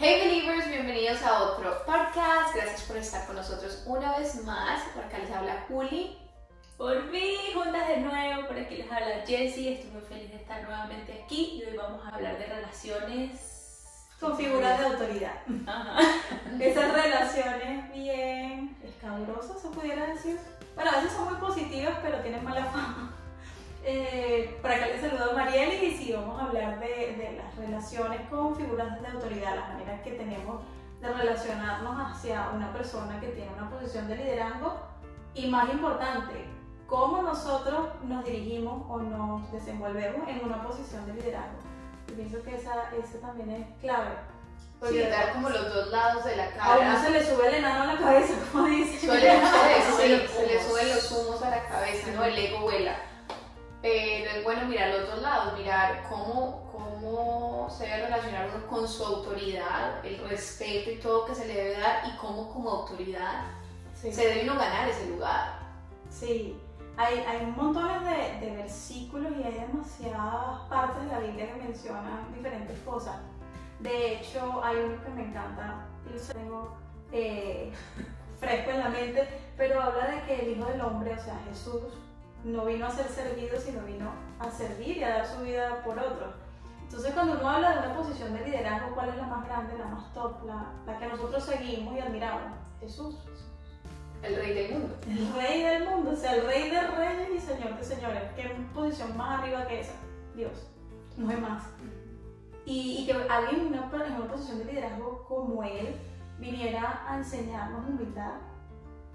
Hey believers, bienvenidos a otro podcast. Gracias por estar con nosotros una vez más. Por acá les habla Juli. Por fin, juntas de nuevo, por aquí les habla Jessie. Estoy muy feliz de estar nuevamente aquí y hoy vamos a hablar de relaciones con figuras de autoridad. Ajá. Esas relaciones bien escabrosas, se pudiera decir. Bueno, a veces son muy positivas, pero tienen mala fama. Eh, por acá les saludo a Marieli y sí, vamos a hablar de, de las relaciones con figuras de autoridad, las maneras que tenemos de relacionarnos hacia una persona que tiene una posición de liderazgo y más importante, cómo nosotros nos dirigimos o nos desenvolvemos en una posición de liderazgo. Yo pienso que esa, esa también es clave. Sí, dar como los dos lados de la A uno cara. se le sube el enano a la cabeza, como dice. Suele Se se, se le suben los humos a la cabeza, ¿no? El ego vuela. Pero es bueno mirar los dos lados, mirar cómo, cómo se debe relacionar uno con su autoridad, el respeto y todo que se le debe dar y cómo como autoridad Sí. se debe uno ganar ese lugar. Sí, hay, hay montones de, de versículos y hay demasiadas partes de la Biblia que mencionan diferentes cosas. De hecho, hay uno que me encanta, y lo tengo eh, fresco en la mente, pero habla de que el Hijo del Hombre, o sea, Jesús, no vino a ser servido, sino vino a servir y a dar su vida por otros. Entonces, cuando uno habla de una posición de liderazgo, ¿cuál es la más grande, la más top, la, la que nosotros seguimos y admiramos? Jesús. El rey del mundo. El rey del mundo, o sea, el rey de reyes y señor de señores. ¿Qué posición más arriba que esa? Dios. No hay más. Y, y que alguien en una, en una posición de liderazgo como él viniera a enseñarnos humildad,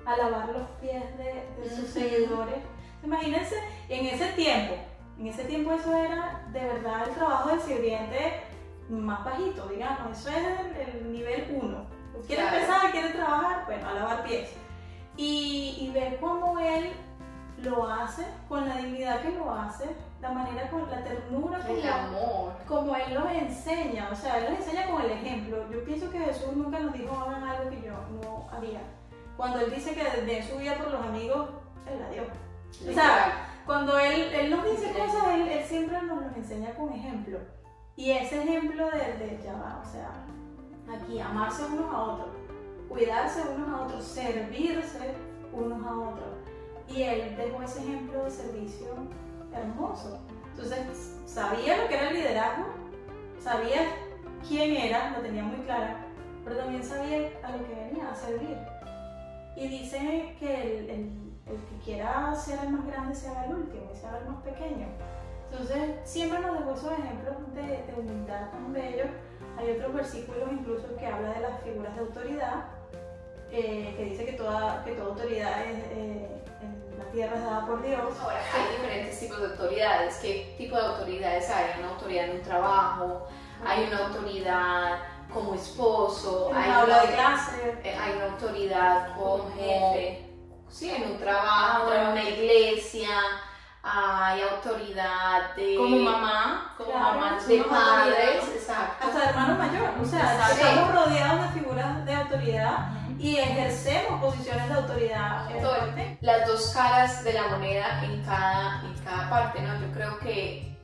a lavar los pies de, de sus seguidores. Imagínense, en ese tiempo, en ese tiempo eso era de verdad el trabajo del sirviente más bajito, digamos. Eso es el, el nivel 1. ¿Quiere Claro. empezar? ¿Quiere trabajar? Bueno, a lavar pies y, y ver cómo él lo hace, con la dignidad que lo hace, la manera, con la ternura El como, amor. como él los enseña, o sea, él los enseña con el ejemplo. Yo pienso que Jesús nunca nos dijo hagan algo que yo no haría. Cuando él dice que de su vida por los amigos, él la dio. O sea, cuando él, él nos dice cosas, él, él siempre nos los enseña con ejemplo. Y ese ejemplo de, de ya va, o sea, aquí amarse unos a otros, cuidarse unos a otros, servirse unos a otros. Y él dejó ese ejemplo de servicio hermoso. Entonces, sabía lo que era el liderazgo, sabía quién era, lo tenía muy clara, pero también sabía a lo que venía, a servir. Y dice que el, el- el que quiera ser el más grande sea el último y sea el más pequeño. Entonces, siempre nos dejó esos ejemplos de, de humildad tan bellos. Hay otros versículos incluso que habla de las figuras de autoridad, eh, que dice que toda, que toda autoridad es, eh, en la tierra es dada por Dios. Ahora, hay diferentes tipos de autoridades. ¿Qué tipo de autoridades hay? Hay una autoridad en un trabajo, hay una autoridad como esposo, hay una, de clase, eh, hay una autoridad como Como jefe. Sí, en un trabajo, en una iglesia, hay autoridad de, Como mamá, como Claro, mamá, de padres, exacto. hasta hermano mayor. O sea, estamos rodeados de figuras de autoridad y ejercemos posiciones de autoridad. Las dos caras de la moneda en cada, en cada parte, ¿no? Yo creo que,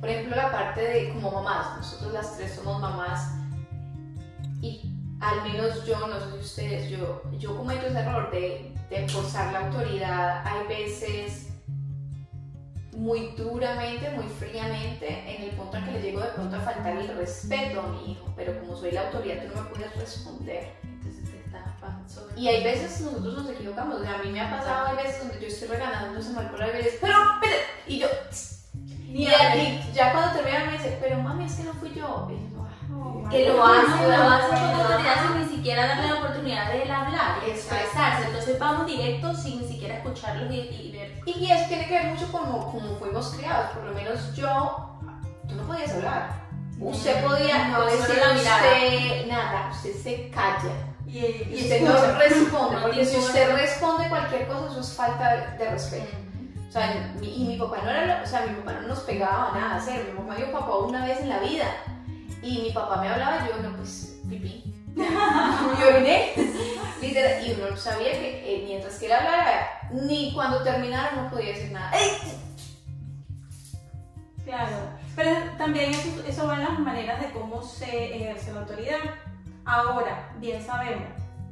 por ejemplo, la parte de como mamás, nosotros las tres somos mamás y al menos yo, no sé si ustedes, yo, yo cometo ese error de, de forzar la autoridad, hay veces muy duramente, muy fríamente, en el punto en que le llego de pronto a faltar el respeto a mi hijo, pero como soy la autoridad, tú no me puedes responder. Entonces te estás. Y hay veces nosotros nos equivocamos, o sea, a mí me ha pasado hay veces donde yo estoy regañando a Samuel por veces, pero, pero, y yo, y, ya- y ya cuando termina me dice, pero mami, es que no fui yo. Y yo, Oh, Que lo hace, lo hace sin ni siquiera darle la oportunidad de él hablar, de Exacto. expresarse. Entonces vamos directo sin ni siquiera escucharlos y, y ver. Y eso tiene que ver mucho como, como fuimos criados, por lo menos yo, tú no podías hablar. Usted podía no decir la usted nada, usted se calla. Y, Y y usted no responde, No porque si usted responde cualquier cosa, eso es falta de, de respeto. O sea, mi- y mi papá no era, o sea, mi papá no nos pegaba nada a hacer. Mi mamá dio papá una vez en la vida. Y mi papá me hablaba y yo, no, pues, pipí. yo oriné. Literal, y uno sabía que eh, mientras que él hablara, ni cuando terminara no podía decir nada. ¡Ey! Claro. Pero también eso, eso va en las maneras de cómo se ejerce la autoridad. Ahora, bien sabemos,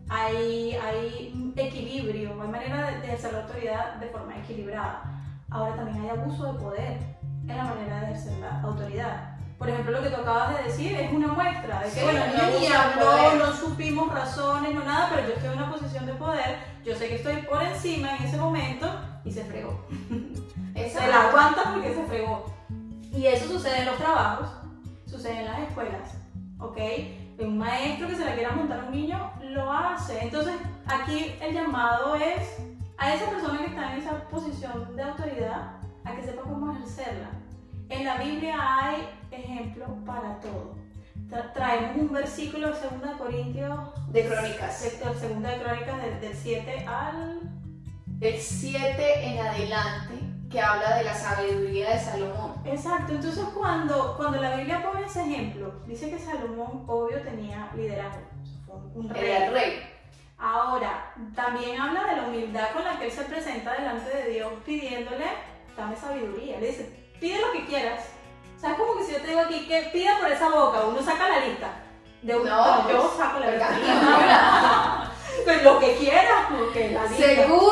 hay, hay equilibrio, hay manera de ejercer la autoridad de forma equilibrada. Ahora también hay abuso de poder en la manera de ejercer la autoridad. Por ejemplo, lo que tú acabas de decir es una muestra de que, Sí, bueno, un ni habló, no supimos razones, no nada, pero yo estoy en una posición de poder, yo sé que estoy por encima en ese momento y se fregó. Se la aguanta porque se fregó. Y eso sucede en los trabajos, sucede en las escuelas, ¿ok? Un maestro que se la quiera montar a un niño lo hace. Entonces, aquí el llamado es a esa persona que está en esa posición de autoridad a que sepa cómo ejercerla. En la Biblia hay ejemplos para todo. Tra- traemos un versículo de 2 Corintios, De crónicas. de, de 2 Crónicas del, del 7 al Del 7 en adelante, que habla de la sabiduría de Salomón. Exacto, entonces cuando, cuando la Biblia pone ese ejemplo, dice que Salomón obvio tenía liderazgo, fue un, un Era el rey. rey. Ahora, también habla de la humildad con la que él se presenta delante de Dios pidiéndole, dame sabiduría. Le dice, pide lo que quieras. O sea, es como que si yo te digo aquí, que pida por esa boca, uno saca la lista. De un, No, yo pues, saco la lista. Pues lo que quieras, porque la lista. ¿Seguro?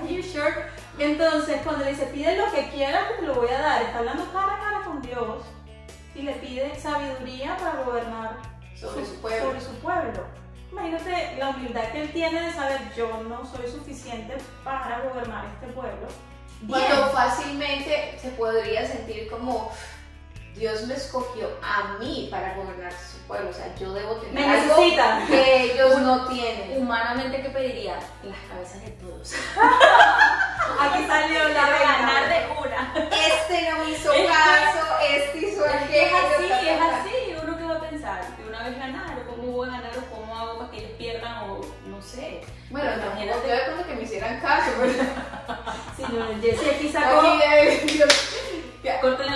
Are you sure? Entonces, cuando le dice, pide lo que quieras, que te lo voy a dar, está hablando cara a cara con Dios y le pide sabiduría para gobernar Sobre su pueblo. sobre su pueblo. Imagínate la humildad que él tiene de saber, yo no soy suficiente para gobernar este pueblo. Cuando fácilmente se podría sentir como Dios me escogió a mí para gobernar su pueblo. O sea, yo debo tener Me algo necesitan. que ellos no tienen. Humanamente, ¿qué pediría? Las cabezas de todos. Aquí salió la ganar de una. Este no me hizo Es que- caso, este hizo Es que es así, es así. Uno que va a pensar, que una vez ganar, o cómo voy a ganar, o cómo hago para que ellos pierdan, o no sé. Bueno, imagínate. yo de que me hicieran caso, pero Sí, no, Jessy aquí sacó. aquí eh,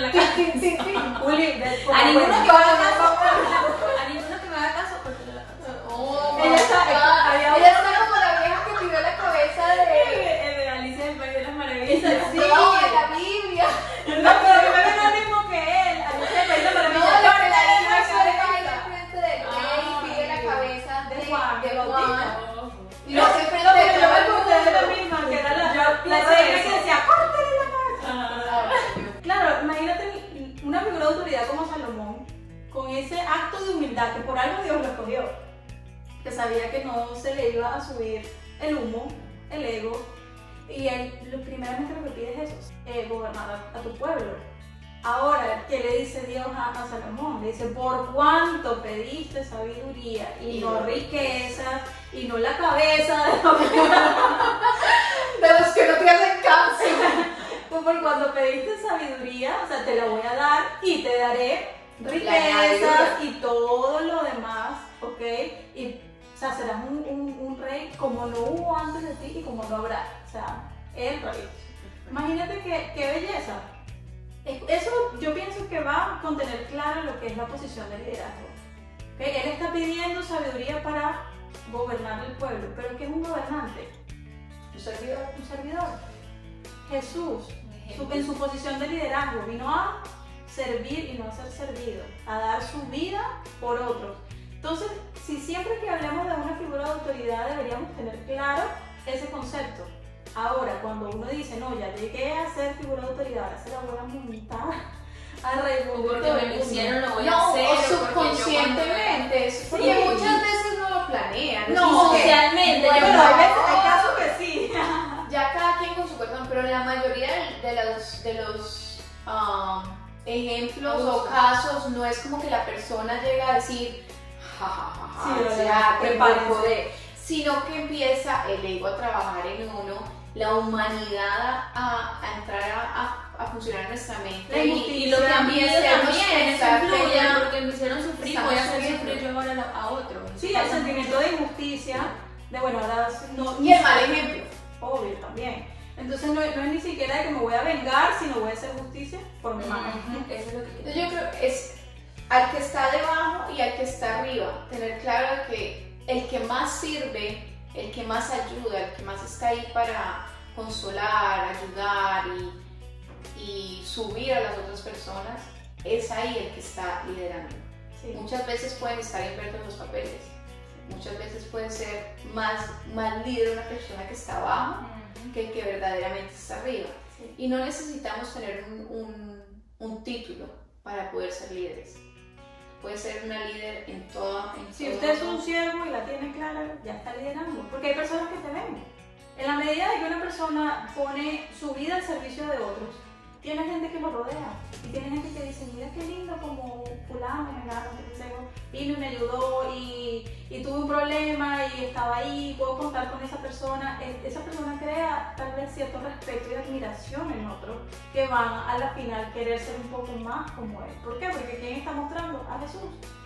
la cara. Sí, sí, sí. Uli, de- A ninguno que me haga caso, a ninguno que me haga caso, córtenle la cara. Oh, Ella está- había Ella está como la vieja que tiró la cabeza de. El de Alicia del País de las Maravillas. Sí, de la Biblia. La, Yo la pienso reina eso. que decía, córtale la cabeza. Ah. Claro, imagínate una figura de autoridad como Salomón, con ese acto de humildad que por algo Dios lo escogió, que sabía que no se le iba a subir el humo, el ego, y él lo, primeramente lo que pide es eso, eh, gobernar a, a tu pueblo. Ahora, ¿qué le dice Dios a, a Salomón? Le dice, por cuánto pediste sabiduría y, Y no no riquezas y no la cabeza de la De los que no te hacen caso. Pues por cuando pediste sabiduría, o sea, te la voy a dar y te daré riquezas y todo lo demás, ¿ok? Y, o sea, serás un, un- un rey como no hubo antes de ti y como no habrá. O sea, el rey. Imagínate qué, qué belleza. Es- Eso yo pienso que va con tener claro lo que es la posición de liderazgo. ¿ok? Él está pidiendo sabiduría para gobernar el pueblo, pero ¿qué es un gobernante? Un servidor. Un servidor. Jesús en su posición de liderazgo, vino a servir y no a ser servido, a dar su vida por otros. Entonces, si siempre que hablamos de una figura de autoridad deberíamos tener claro ese concepto. Ahora, cuando uno dice, no, ya llegué a ser figura de autoridad, ahora se la voy a montar a revolver Porque me hicieron, lo voy a No, hacer. o porque yo subconscientemente. Porque Sí. muchas veces no lo planean. No, socialmente, bueno, Pero hay, veces, corazón, pero la mayoría de, los, de los um, ejemplos o Abusos. casos no es como que la persona llega a decir, ja, ja, ja, ja, Sí, prepárense. poder", sino que empieza el ego a trabajar en uno, la humanidad a, a entrar a, a- a funcionar en nuestra mente. La y-. Y lo que también, influye, ya porque me hicieron sufrir, voy a hacer sufrir yo ahora a otros. Sí, el sentimiento de injusticia, de bueno, ahora no. Y el mal ejemplo. Obvio, también. Entonces no, no es ni siquiera de que me voy a vengar, sino voy a hacer justicia por mi mano. Ujú, Eso es lo que Entonces yo creo que es al que está debajo y al que está arriba, tener claro que el que más sirve, el que más ayuda, el que más está ahí para consolar, ayudar y, y subir a las otras personas, es ahí el que está liderando. Sí. Muchas veces pueden estar invertidos los papeles, muchas veces puede ser más, más líder una persona que está abajo que que verdaderamente está arriba. Sí. Y no necesitamos tener un, un, un título para poder ser líderes. Puede ser una líder en todo. En Si todo- usted es un siervo y la tiene clara, ya está liderando. Porque hay personas que te ven. En la medida de que una persona pone su vida al servicio de otros, tiene gente que lo rodea. Y tiene gente que dice, mira qué lindo como fulano, sé yo, vino y me ayudó y, y tuve un problema y estaba ahí, puedo contar con esa persona. Esa persona crea tal vez cierto respeto y admiración en otros que van a la final querer ser un poco más como él. ¿Por qué? Porque ¿quién está mostrando? A Jesús.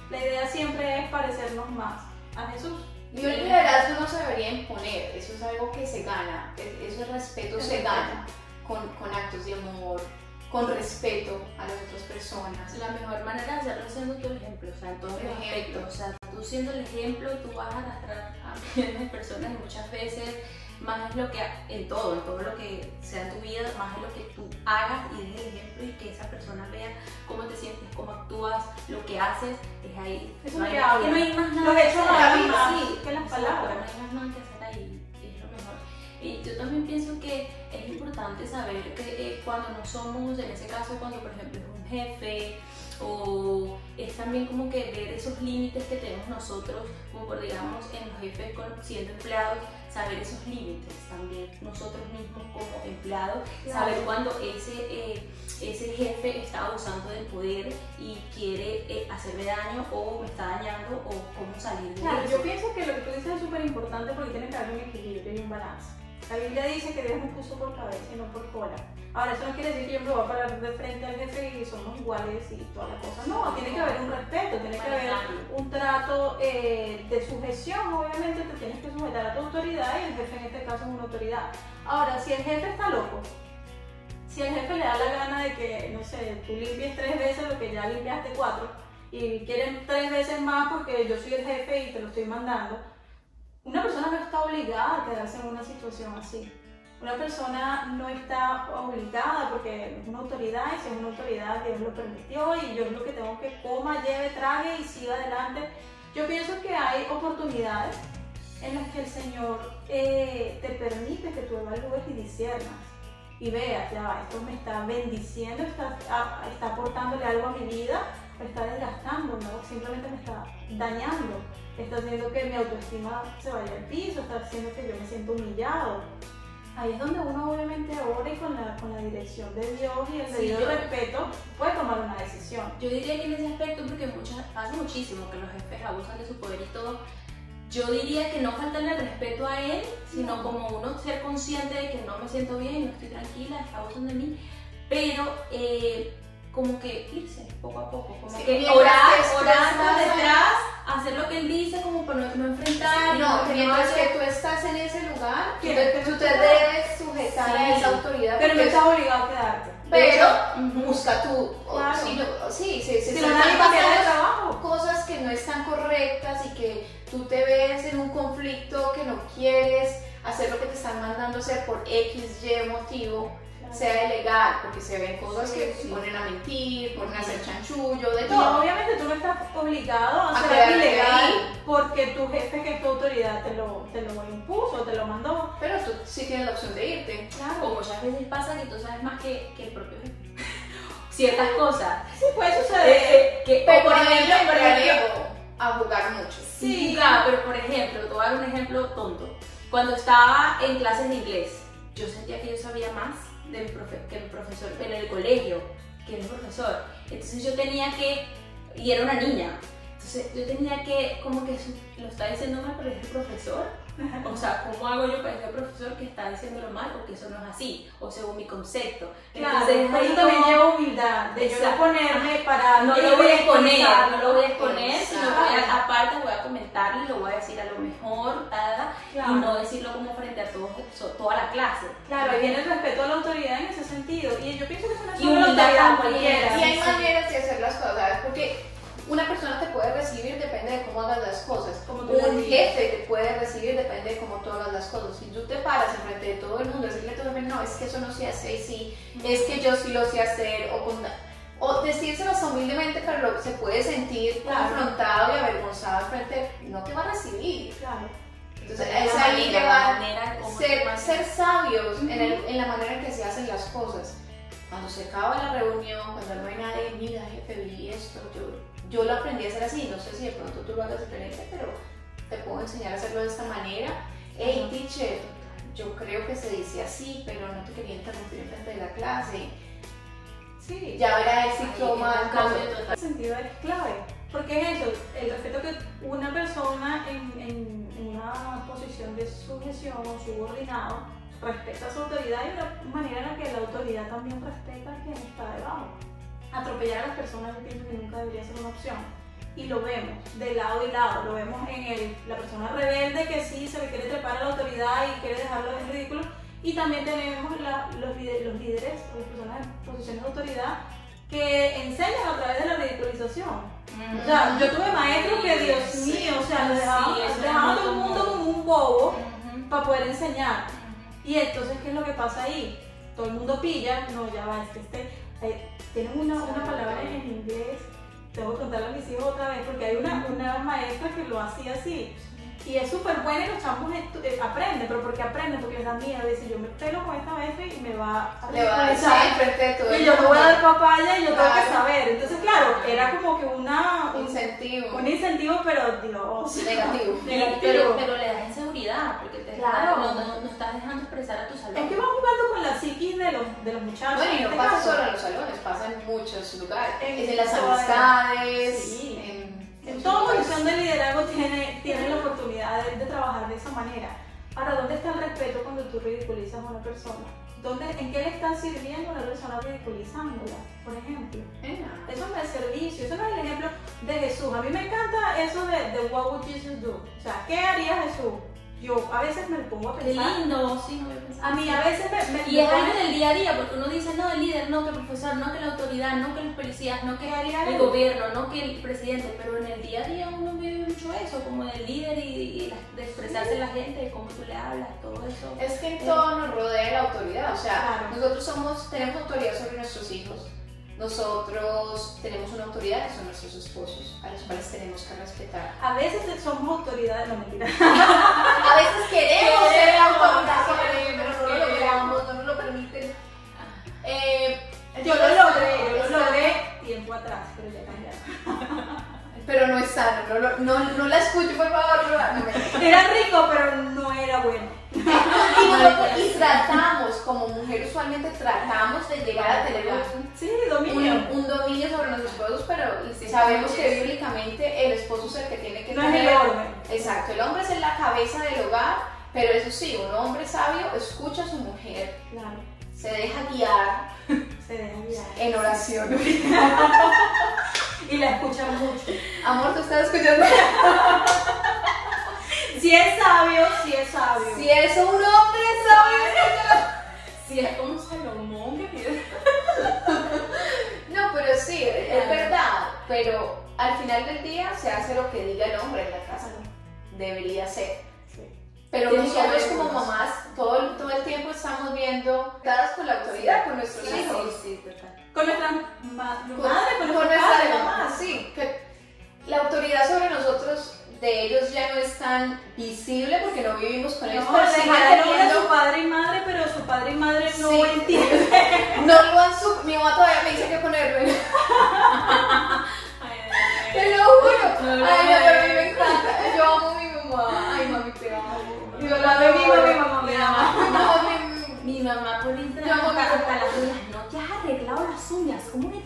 La idea siempre es parecernos más a Jesús. Y el liderazgo no se debería imponer, eso es algo que se gana, es- eso el respeto se gana con, con actos de amor, con respeto a las otras personas. La mejor manera de hacerlo es siendo tu ejemplo, o sea, los El ejemplo. O sea, tú siendo el ejemplo, tú vas a arrastrar a millones de personas muchas veces más es lo que, en todo, en todo lo que sea tu vida, más es lo que tú hagas y des el ejemplo y que esa persona vea cómo te sientes, cómo actúas, lo que haces, es ahí. Eso no hay, lo que no hay más nada Los que hechos sí, que las palabras. No hay más nada que hacer Y yo también pienso que es importante saber que eh, cuando no somos, en ese caso, cuando por ejemplo es un jefe o es también como que ver esos límites que tenemos nosotros, como por digamos en los jefes con, siendo empleados, saber esos límites también nosotros mismos como empleados, Claro. saber cuando ese, eh, ese jefe está abusando del poder y quiere eh, hacerme daño o me está dañando o cómo salir de Claro, eso. yo pienso que lo que tú dices es súper importante porque tiene que haber un equilibrio y un balance. La Biblia dice que Dios nos puso por cabeza y no por cola. Ahora, eso no quiere decir que yo me voy a parar de frente al jefe y somos iguales y toda la cosa. No, tiene que haber un respeto, tiene que haber un trato eh, de sujeción. Obviamente te tienes que sujetar a tu autoridad y el jefe en este caso es una autoridad. Ahora, si el jefe está loco, si el jefe le da la gana de que, no sé, tú limpies tres veces lo que ya limpiaste cuatro y quieren tres veces más porque yo soy el jefe y te lo estoy mandando, una persona no está obligada a quedarse en una situación así. Una persona no está obligada porque es una autoridad y si es una autoridad Dios lo permitió y yo es lo que tengo que coma, lleve, trague y siga adelante. Yo pienso que hay oportunidades en las que el Señor eh, te permite que tú evalúes y disiernas y veas, ya va, esto me está bendiciendo, está, a- está aportándole algo a mi vida, me está desgastando, ¿no? simplemente me está dañando, está haciendo que mi autoestima se vaya al piso, está haciendo que yo me sienta humillado. Ahí es donde uno obviamente ora y con la, con la dirección de Dios y el debido respeto puede tomar una decisión. Yo diría que en ese aspecto, porque muchas, pasa muchísimo que los jefes abusan de su poder y todo, yo diría que no faltarle el respeto a él, sino No. como uno ser consciente de que no me siento bien, no estoy tranquila, está abusando de mí, pero eh, como que irse poco a poco, como Sí, que orar, orar por detrás, hacer lo que él dice como para no, no enfrentar, y No, mientras hacer- que tú estás en ese lugar, tú te, tú te debes sujetar a Sí. esa autoridad. Pero no estás obligado a quedarte. pero busca tú. Claro. si no- sí, sí, sí, Si se no, están pasando trabajo. cosas que no están correctas y que tú te ves en un conflicto que no quieres hacer lo que te están mandando hacer por X, Y motivo, sea ilegal, porque se ven cosas Sí, que sí. ponen a mentir, ponen a hacer chanchullo, de No, todo. obviamente tú no estás obligado a algo ilegal porque tu jefe, que es tu autoridad, te lo, te lo impuso, te lo mandó. Pero tú sí tienes la opción de irte. O Claro. muchas veces pasa que tú sabes más que, que el propio jefe. Ciertas cosas. Sí, puede suceder. Eh, eh, que, Pero o por ejemplo, por ejemplo, a jugar mucho. Sí, claro, pero por ejemplo, te voy a dar un ejemplo tonto. Cuando estaba en clases de inglés, yo sentía que yo sabía más de mi profe- que mi profesor en el colegio, que mi profesor. Entonces yo tenía que, y era una niña, entonces yo tenía que, como que lo está diciendo mal, pero es el profesor. O sea, ¿cómo hago yo para decir al profesor que está diciéndolo mal o que eso no es así? O según mi concepto. Claro, Entonces, ahí eso también lleva humildad, de yo no ponerme para no lo voy a exponer, no lo voy a exponer, sino Exacto. voy a, aparte voy a comentarle, lo voy a decir a lo mejor, tada, Claro. y no decirlo como frente a todos, toda la clase. Claro, ahí viene el respeto a la autoridad en ese sentido. Y yo pienso que eso no es Y solo la humildad cualquiera. Y hay maneras de hacer las cosas. Porque una persona te puede recibir depende de cómo hagas las cosas. Como tú Un jefe te puede recibir depende de cómo tú hagas las cosas. Si tú te paras enfrente de todo el mundo y decirle a tu jefe, no, es que eso no se hace así, es que yo sí lo sé hacer, o con... o decírselo humildemente, pero lo- se puede sentir Claro. confrontado y avergonzado frente, no te va a recibir. Claro. Entonces es ahí como ser, ser sabios en, el- en la manera en que se hacen las cosas. Cuando se acaba la reunión, cuando no hay nadie, mira, jefe, vi esto, yo, yo lo aprendí a hacer así, no sé si de pronto tú lo hagas diferente, pero te puedo enseñar a hacerlo de esta manera. Hey, teacher, yo creo que se dice así, pero no te quería interrumpir en frente de la clase. Sí. Ya verá él si toma total. ese sentido es clave. Porque es eso, el respeto que una persona en- en una posición de sujeción o subordinado respeta su autoridad y una manera en la que la autoridad también respeta a quien está debajo. Atropellar a las personas yo pienso que nunca debería ser una opción. Y lo vemos de lado y lado, lo vemos en el, la persona rebelde que sí se le quiere trepar a la autoridad y quiere dejarlo en ridículo. Y también tenemos la- los, líderes, los líderes o las personas en posiciones de autoridad que enseñan a través de la ridiculización. O sea, yo tuve maestros que, Dios Sí, mío, o sea, sí, dejaban, es dejaban a todo el mundo como un bobo para poder enseñar. Y entonces, ¿qué es lo que pasa ahí? Todo el mundo pilla, no, ya va, es que este, eh, tienen una, una palabra en inglés, tengo que contarle a mis hijos otra vez, porque hay una, una maestra que lo hacía así. Y es súper buena y los chamos eh, aprenden, pero porque aprenden, porque les da miedo, dicen, yo me pego con esta maestra y me va a Le va a decir Y yo te voy a dar papaya y yo tengo que Claro. saber. Entonces, claro, era como que una, un, incentivo un incentivo, pero Dios. negativo. Negativo. Pero, pero porque te Claro. no, no, no estás dejando expresar a tu salón. Es que van jugando con la psiquis de los, de los muchachos. Bueno, y no este pasa caso. solo en los salones, pasa en muchos lugares. En en las amistades, Sí. en, En toda lugares. posición de liderazgo tiene, tiene la oportunidad de, de trabajar de esa manera. Ahora, ¿dónde está el respeto cuando tú ridiculizas a una persona? ¿Dónde, ¿En qué le estás sirviendo a una persona ridiculizándola, por ejemplo? Eh, Eso no es servicio, eso no es el ejemplo de Jesús. A mí me encanta eso de, de what would Jesus do? O sea, ¿qué haría Jesús? Yo a veces me pongo a Qué pensar. lindo, sí, no pensado. A mí a veces me, me- Y me es algo del día a día, porque uno dice, no, el líder, no, que el profesor, no, que la autoridad, no, que los policías, no, que ¿Qué el gobierno, no, que el presidente, pero en el día a día uno vive mucho eso, como del líder y, y la- de expresarse a la gente, de cómo tú le hablas, todo eso. Es que en todo nos rodea la autoridad, o sea, Claro. nosotros somos, tenemos autoridad sobre nuestros hijos, nosotros tenemos una autoridad que son nuestros esposos, a los cuales tenemos que respetar. A veces somos autoridades, no mentira. A veces queremos ser autoridad pero no lo logramos, no nos lo permiten. Eh, Yo lo logré, yo lo logré tiempo atrás, pero ya cambiaron. Pero no es sano, no, no, no la escucho, por favor. No me- Era rico, pero no era bueno. Y, nosotros- y tratamos, como mujer usualmente tratamos de llegar a tener un, Sí, dominio. un, un dominio sobre nuestros esposos, pero sabemos que bíblicamente el esposo es el que tiene que No es el tener. orden. Exacto, el hombre es la cabeza del hogar, pero eso sí, un hombre sabio escucha a su mujer, Claro, se deja guiar se deja guiar. en oración. Y la escuchan mucho. Amor, ¿tú estás escuchando? Si es sabio, si es sabio. Si eres un hombre sabio, Si es como Salomón. No, pero sí, es Claro. verdad. Pero al final del día se hace lo que diga el hombre en la casa. Debería ser. Pero nosotros como mamás todo, el- todo el tiempo estamos viendo dadas con la autoridad, con nuestros Sí, hijos. sí, sí. Con nuestra ma- Con, madre, con, con nuestra mamá, sí. Que la autoridad sobre nosotros de ellos ya no es tan visible porque no vivimos con ellos. No, pero dejar teniendo- su padre y madre, pero su padre y madre no Sí. entienden. no lo han su- Mi mamá todavía me dice que ponerlo. Te lo juro. Ay, no, pero a mí me encanta. Yo amo a mi mamá. Ay, mami, te amo. Yo La la ve amo. viva mi mamá, Mi me mamá. No, mi- Mi mamá por Yo Instagram amo a mi no, ya has arreglado las uñas, ¿cómo eres?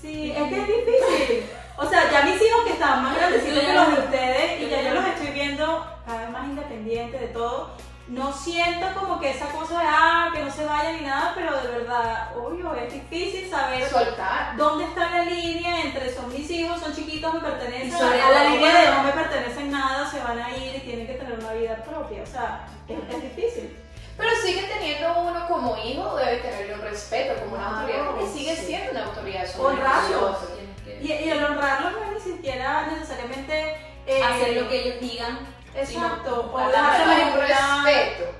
Sí, es que es difícil. O sea, ya mis hijos que están más grandecitos que los de ustedes y ya yo los estoy viendo cada vez más independientes de todo. No siento como que esa cosa de, ah, que no se vayan ni nada, pero de verdad, obvio, es difícil saber soltar. dónde está la línea entre son mis hijos, son chiquitos, me pertenecen, a la línea de no me pertenecen nada, se van a ir y tienen que tener una vida propia. O sea, es, es difícil. Pero sigue teniendo uno como hijo, debe tenerle un respeto como una Claro, autoridad, porque sigue sí. siendo una autoridad sobre Y, y el honrarlos no es ni siquiera necesariamente eh, hacer lo que ellos digan. Exacto, o manipular. respeto.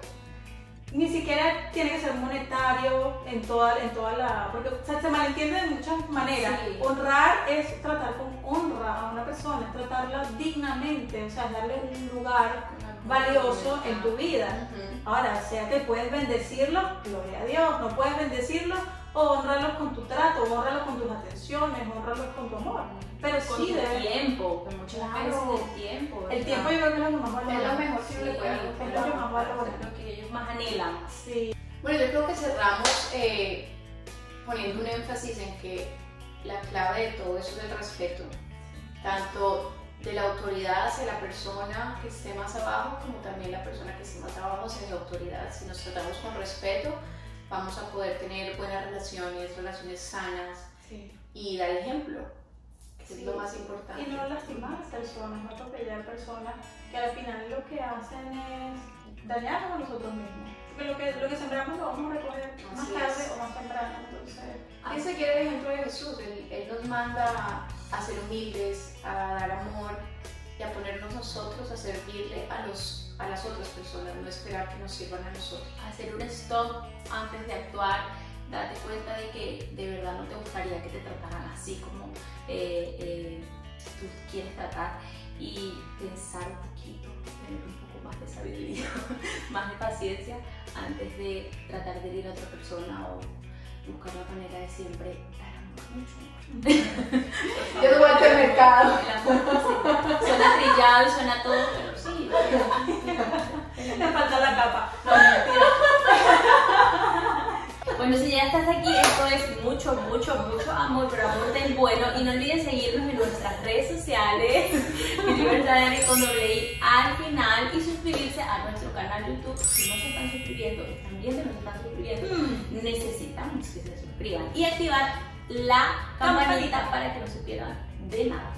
ni siquiera tiene que ser monetario en toda, en toda la... Porque o sea, se malentiende de muchas maneras. Sí. Honrar es tratar con honra a una persona, es tratarla dignamente, o sea, es darle un lugar valioso en tu vida. Ujú. Ahora, sea que puedes bendecirlo, gloria a Dios, no puedes bendecirlo, o honrarlos con tu trato, o honrarlos con tus atenciones, o honrarlos con tu amor. Pero Con sí tu debe... tiempo, que muchas Claro. veces el tiempo. El ¿verdad? tiempo yo creo que es lo más valora. Es lo mejor que Sí, es lo más es lo que ellos más anhelan. Sí. Bueno, yo creo que cerramos eh, poniendo un énfasis en que la clave de todo eso es el respeto, tanto de la autoridad hacia la persona que esté más abajo, como también la persona que esté más abajo hacia la autoridad. Si nos tratamos con respeto, vamos a poder tener buenas relaciones, relaciones sanas Sí. y dar ejemplo, que es Sí. lo más importante. Y no lastimar personas, no atropellar personas que al final lo que hacen es dañarnos a nosotros mismos. Lo que, lo que sembramos lo vamos a recoger más Así tarde es. o más temprano. Entonces, Ahí se quiere el ejemplo de Jesús. Él, él nos manda a ser humildes, a dar amor y a ponernos nosotros a servirle a, los, a las otras personas, no esperar que nos sirvan a nosotros. Hacer un stop antes de actuar, date cuenta de que de verdad no te gustaría que te trataran así como eh, eh, tú quieres tratar y pensar un poquito, tener un poco más de sabiduría, más de paciencia antes de tratar de herir a otra persona o buscar la manera de siempre dar amor, mucho. Yo no voy al mercado. Suena trillado y suena todo, me falta la capa. Bueno, si ya estás aquí, esto es mucho, mucho, mucho amor, pero amor del bueno. Y no olviden seguirnos en nuestras redes sociales, Libertad con doble I al final, y suscribirse a nuestro canal YouTube. Si no se están suscribiendo, están viendo, no se están suscribiendo, necesitamos que se suscriban. Y activar la campanita para que no se pierdan de nada.